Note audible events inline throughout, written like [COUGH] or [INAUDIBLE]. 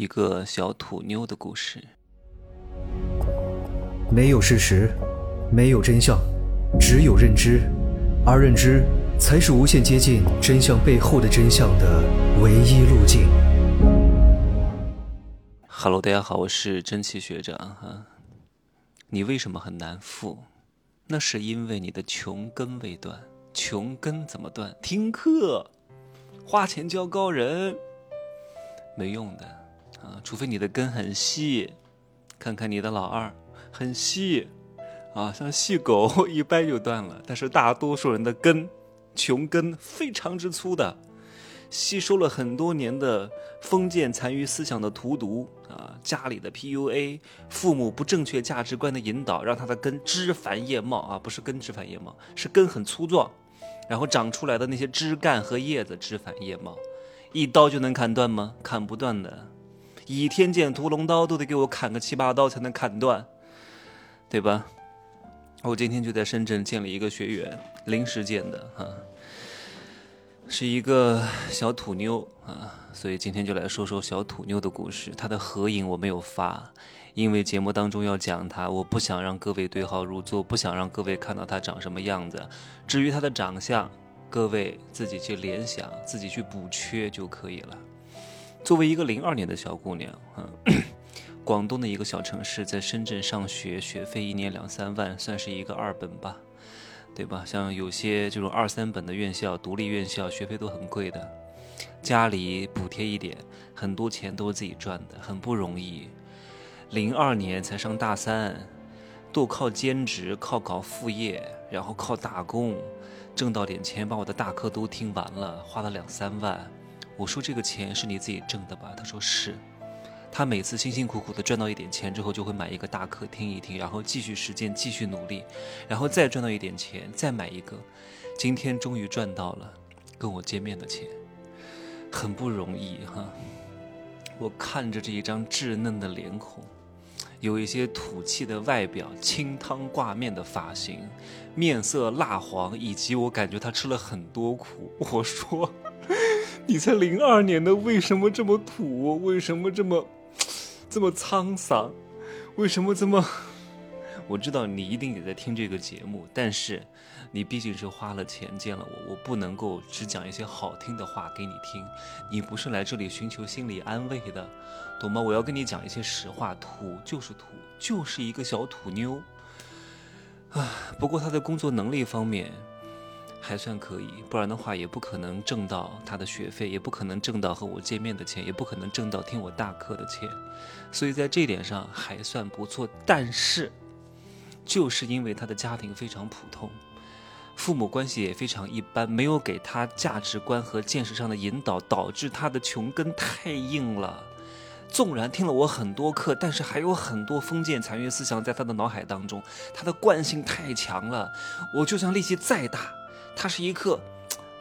一个小土妞的故事。没有事实，没有真相，只有认知，而认知才是无限接近真相背后的真相的唯一路径。Hello，大家好，我是真奇学长哈。你为什么很难富？那是因为你的穷根未断。穷根怎么断？听课，花钱教高人，没用的。啊，除非你的根很细，看看你的老二很细，啊，像细狗 [LAUGHS] 一掰就断了。但是大多数人的根，穷根非常之粗的，吸收了很多年的封建残余思想的荼毒啊，家里的 PUA，父母不正确价值观的引导，让他的根枝繁叶茂啊，不是根枝繁叶茂，是根很粗壮，然后长出来的那些枝干和叶子枝繁叶茂，一刀就能砍断吗？砍不断的。倚天剑、屠龙刀都得给我砍个七八刀才能砍断，对吧？我今天就在深圳见了一个学员，临时见的啊，是一个小土妞啊，所以今天就来说说小土妞的故事。她的合影我没有发，因为节目当中要讲她，我不想让各位对号入座，不想让各位看到她长什么样子。至于她的长相，各位自己去联想，自己去补缺就可以了。作为一个零二年的小姑娘，啊，[COUGHS] 广东的一个小城市，在深圳上学，学费一年两三万，算是一个二本吧，对吧？像有些这种二三本的院校，独立院校，学费都很贵的，家里补贴一点，很多钱都是自己赚的，很不容易。零二年才上大三，都靠兼职，靠搞副业，然后靠打工，挣到点钱，把我的大课都听完了，花了两三万。我说这个钱是你自己挣的吧？他说是。他每次辛辛苦苦的赚到一点钱之后，就会买一个大课听一听，然后继续实践，继续努力，然后再赚到一点钱，再买一个。今天终于赚到了跟我见面的钱，很不容易哈。我看着这一张稚嫩的脸孔，有一些土气的外表，清汤挂面的发型，面色蜡黄，以及我感觉他吃了很多苦。我说。你才零二年的，为什么这么土？为什么这么这么沧桑？为什么这么？[LAUGHS] 我知道你一定也在听这个节目，但是你毕竟是花了钱见了我，我不能够只讲一些好听的话给你听。你不是来这里寻求心理安慰的，懂吗？我要跟你讲一些实话，土就是土，就是一个小土妞。啊，不过他的工作能力方面。还算可以，不然的话也不可能挣到他的学费，也不可能挣到和我见面的钱，也不可能挣到听我大课的钱，所以在这点上还算不错。但是，就是因为他的家庭非常普通，父母关系也非常一般，没有给他价值观和见识上的引导，导致他的穷根太硬了。纵然听了我很多课，但是还有很多封建残余思想在他的脑海当中，他的惯性太强了。我就算力气再大。它是一个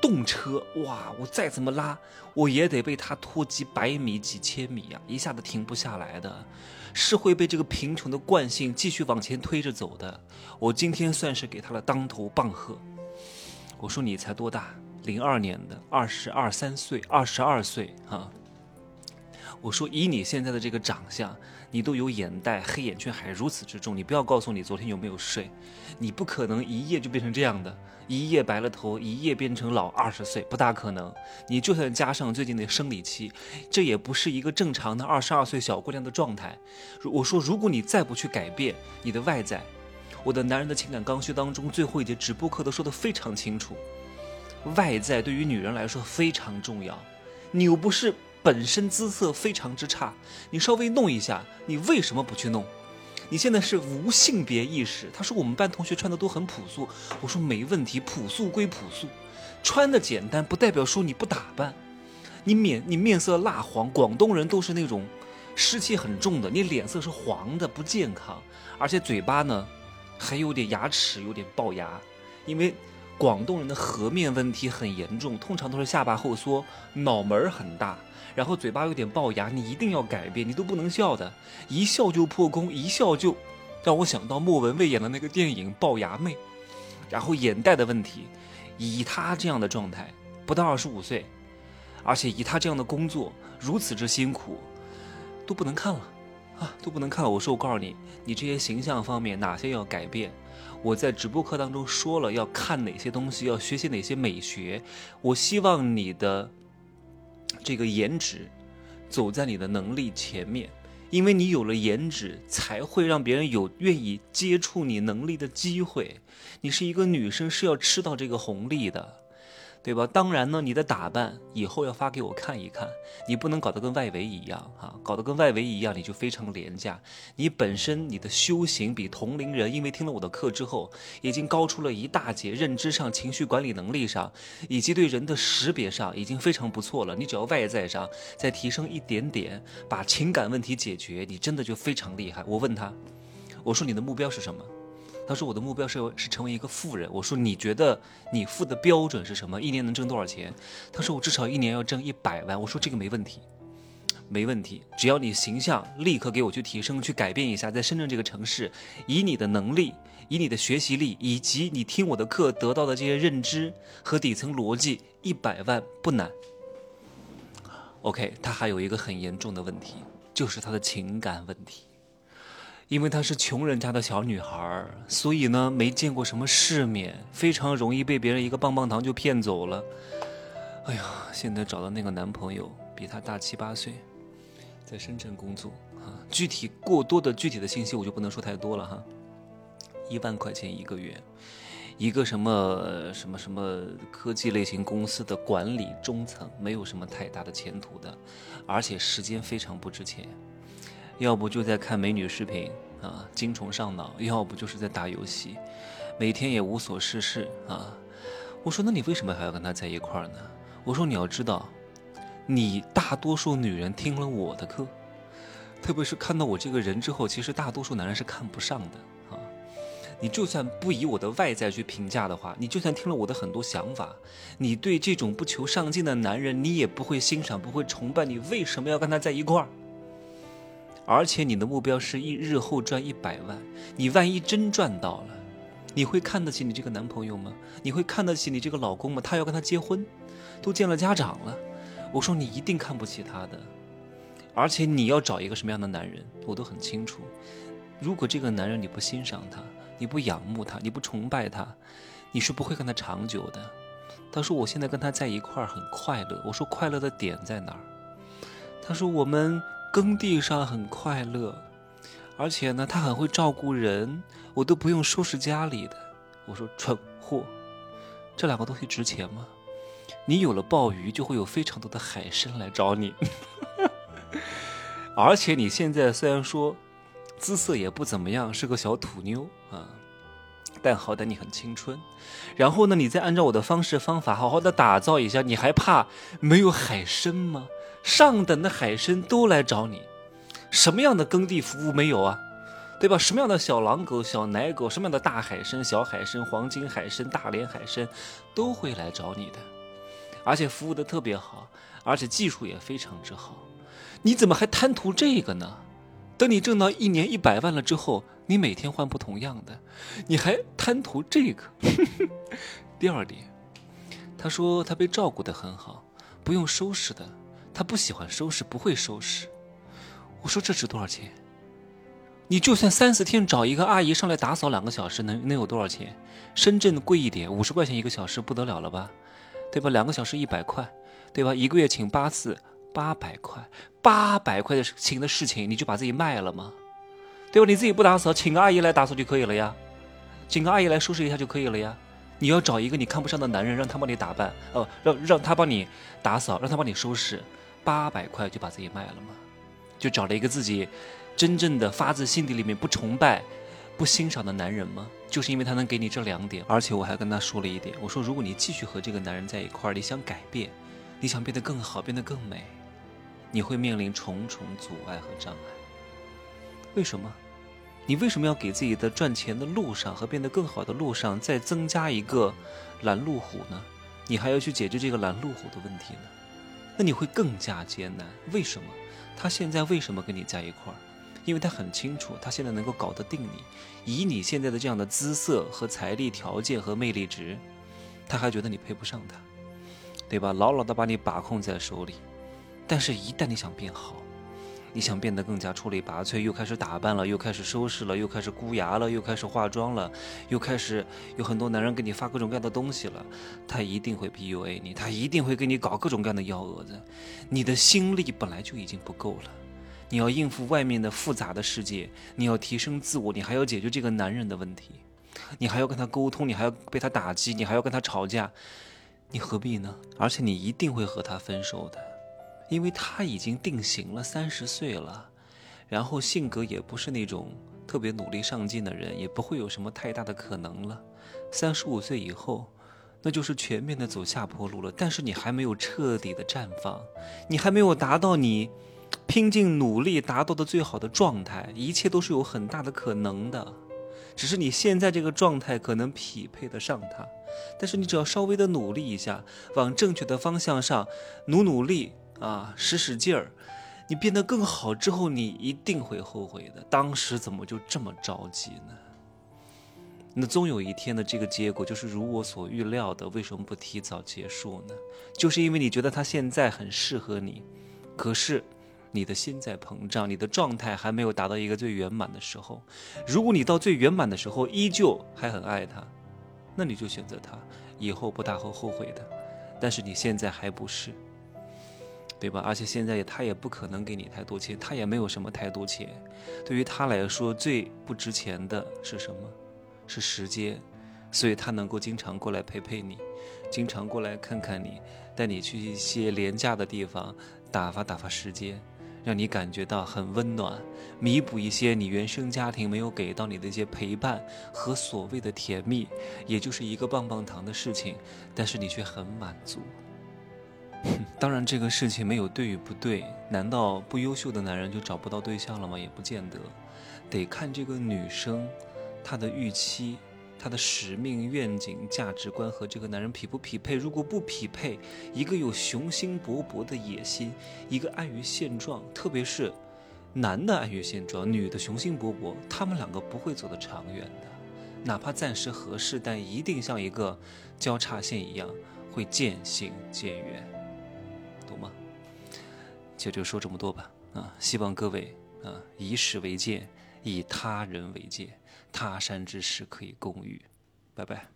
动车，哇！我再怎么拉，我也得被它拖几百米、几千米呀，一下子停不下来的，是会被这个贫穷的惯性继续往前推着走的。我今天算是给他了当头棒喝。我说你才多大？零二年的，二十二三岁，二十二岁哈。我说以你现在的这个长相。你都有眼袋、黑眼圈还如此之重，你不要告诉你昨天有没有睡，你不可能一夜就变成这样的，一夜白了头，一夜变成老二十岁，不大可能。你就算加上最近的生理期，这也不是一个正常的二十二岁小姑娘的状态。我说，如果你再不去改变你的外在，我的男人的情感刚需当中最后一节直播课都说得非常清楚，外在对于女人来说非常重要，你又不是。本身姿色非常之差，你稍微弄一下，你为什么不去弄？你现在是无性别意识。他说我们班同学穿的都很朴素，我说没问题，朴素归朴素，穿的简单不代表说你不打扮。你面你面色蜡黄，广东人都是那种湿气很重的，你脸色是黄的，不健康，而且嘴巴呢还有点牙齿有点龅牙，因为广东人的颌面问题很严重，通常都是下巴后缩，脑门很大。然后嘴巴有点龅牙，你一定要改变，你都不能笑的，一笑就破功，一笑就让我想到莫文蔚演的那个电影《龅牙妹》。然后眼袋的问题，以他这样的状态，不到二十五岁，而且以他这样的工作如此之辛苦，都不能看了，啊，都不能看了。我说我告诉你，你这些形象方面哪些要改变？我在直播课当中说了要看哪些东西，要学习哪些美学。我希望你的这个颜值走在你的能力前面，因为你有了颜值，才会让别人有愿意接触你能力的机会。你是一个女生，是要吃到这个红利的。对吧？当然呢，你的打扮以后要发给我看一看，你不能搞得跟外围一样哈，搞得跟外围一样，你就非常廉价。你本身你的修行比同龄人，因为听了我的课之后，已经高出了一大截，认知上、情绪管理能力上，以及对人的识别上，已经非常不错了。你只要外在上再提升一点点，把情感问题解决，你真的就非常厉害。我问他，我说你的目标是什么？他说：“我的目标是是成为一个富人。”我说：“你觉得你富的标准是什么？一年能挣多少钱？”他说：“我至少一年要挣一百万。”我说：“这个没问题，没问题，只要你形象立刻给我去提升，去改变一下，在深圳这个城市，以你的能力，以你的学习力，以及你听我的课得到的这些认知和底层逻辑，一百万不难。”OK，他还有一个很严重的问题，就是他的情感问题。因为她是穷人家的小女孩，所以呢没见过什么世面，非常容易被别人一个棒棒糖就骗走了。哎呀，现在找到那个男朋友比她大七八岁，在深圳工作啊。具体过多的具体的信息我就不能说太多了哈。一万块钱一个月，一个什么什么什么科技类型公司的管理中层，没有什么太大的前途的，而且时间非常不值钱。要不就在看美女视频啊，精虫上脑；要不就是在打游戏，每天也无所事事啊。我说，那你为什么还要跟他在一块儿呢？我说，你要知道，你大多数女人听了我的课，特别是看到我这个人之后，其实大多数男人是看不上的啊。你就算不以我的外在去评价的话，你就算听了我的很多想法，你对这种不求上进的男人，你也不会欣赏，不会崇拜。你为什么要跟他在一块儿？而且你的目标是一日后赚一百万，你万一真赚到了，你会看得起你这个男朋友吗？你会看得起你这个老公吗？他要跟他结婚，都见了家长了。我说你一定看不起他的，而且你要找一个什么样的男人，我都很清楚。如果这个男人你不欣赏他，你不仰慕他，你不崇拜他，你是不会跟他长久的。他说我现在跟他在一块儿很快乐。我说快乐的点在哪儿？他说我们。耕地上很快乐，而且呢，他很会照顾人，我都不用收拾家里的。我说蠢货，这两个东西值钱吗？你有了鲍鱼，就会有非常多的海参来找你。[LAUGHS] 而且你现在虽然说姿色也不怎么样，是个小土妞啊，但好歹你很青春。然后呢，你再按照我的方式方法好好的打造一下，你还怕没有海参吗？上等的海参都来找你，什么样的耕地服务没有啊？对吧？什么样的小狼狗、小奶狗，什么样的大海参、小海参、黄金海参、大连海参，都会来找你的，而且服务的特别好，而且技术也非常之好。你怎么还贪图这个呢？等你挣到一年一百万了之后，你每天换不同样的，你还贪图这个？[LAUGHS] 第二点，他说他被照顾的很好，不用收拾的。他不喜欢收拾，不会收拾。我说这值多少钱？你就算三四天找一个阿姨上来打扫两个小时，能能有多少钱？深圳贵一点，五十块钱一个小时不得了了吧？对吧？两个小时一百块，对吧？一个月请八次，八百块，八百块的请的事情，你就把自己卖了吗？对吧？你自己不打扫，请个阿姨来打扫就可以了呀，请个阿姨来收拾一下就可以了呀。你要找一个你看不上的男人，让他帮你打扮，哦，让让他帮你打扫，让他帮你收拾。八百块就把自己卖了吗？就找了一个自己真正的发自心底里面不崇拜、不欣赏的男人吗？就是因为他能给你这两点，而且我还跟他说了一点，我说如果你继续和这个男人在一块儿，你想改变，你想变得更好、变得更美，你会面临重重阻碍和障碍。为什么？你为什么要给自己的赚钱的路上和变得更好的路上再增加一个拦路虎呢？你还要去解决这个拦路虎的问题呢？那你会更加艰难。为什么？他现在为什么跟你在一块儿？因为他很清楚，他现在能够搞得定你。以你现在的这样的姿色和财力条件和魅力值，他还觉得你配不上他，对吧？牢牢的把你把控在手里。但是，一旦你想变好，你想变得更加出类拔萃，又开始打扮了，又开始收拾了，又开始箍牙了，又开始化妆了，又开始有很多男人给你发各种各样的东西了，他一定会 PUA 你，他一定会给你搞各种各样的幺蛾子。你的心力本来就已经不够了，你要应付外面的复杂的世界，你要提升自我，你还要解决这个男人的问题，你还要跟他沟通，你还要被他打击，你还要跟他吵架，你何必呢？而且你一定会和他分手的。因为他已经定型了，三十岁了，然后性格也不是那种特别努力上进的人，也不会有什么太大的可能了。三十五岁以后，那就是全面的走下坡路了。但是你还没有彻底的绽放，你还没有达到你拼尽努力达到的最好的状态，一切都是有很大的可能的。只是你现在这个状态可能匹配得上他，但是你只要稍微的努力一下，往正确的方向上努努力。啊，使使劲儿，你变得更好之后，你一定会后悔的。当时怎么就这么着急呢？那终有一天的这个结果就是如我所预料的。为什么不提早结束呢？就是因为你觉得他现在很适合你，可是你的心在膨胀，你的状态还没有达到一个最圆满的时候。如果你到最圆满的时候依旧还很爱他，那你就选择他，以后不大会后悔的。但是你现在还不是。对吧？而且现在他也不可能给你太多钱，他也没有什么太多钱。对于他来说，最不值钱的是什么？是时间。所以他能够经常过来陪陪你，经常过来看看你，带你去一些廉价的地方打发打发时间，让你感觉到很温暖，弥补一些你原生家庭没有给到你的一些陪伴和所谓的甜蜜，也就是一个棒棒糖的事情，但是你却很满足。[LAUGHS] 当然，这个事情没有对与不对。难道不优秀的男人就找不到对象了吗？也不见得，得看这个女生，她的预期、她的使命、愿景、价值观和这个男人匹不匹配。如果不匹配，一个有雄心勃勃的野心，一个安于现状，特别是男的安于现状，女的雄心勃勃，他们两个不会走得长远的。哪怕暂时合适，但一定像一个交叉线一样，会渐行渐远。吗就就说这么多吧，啊，希望各位啊，以史为鉴，以他人为鉴，他山之石可以攻玉，拜拜。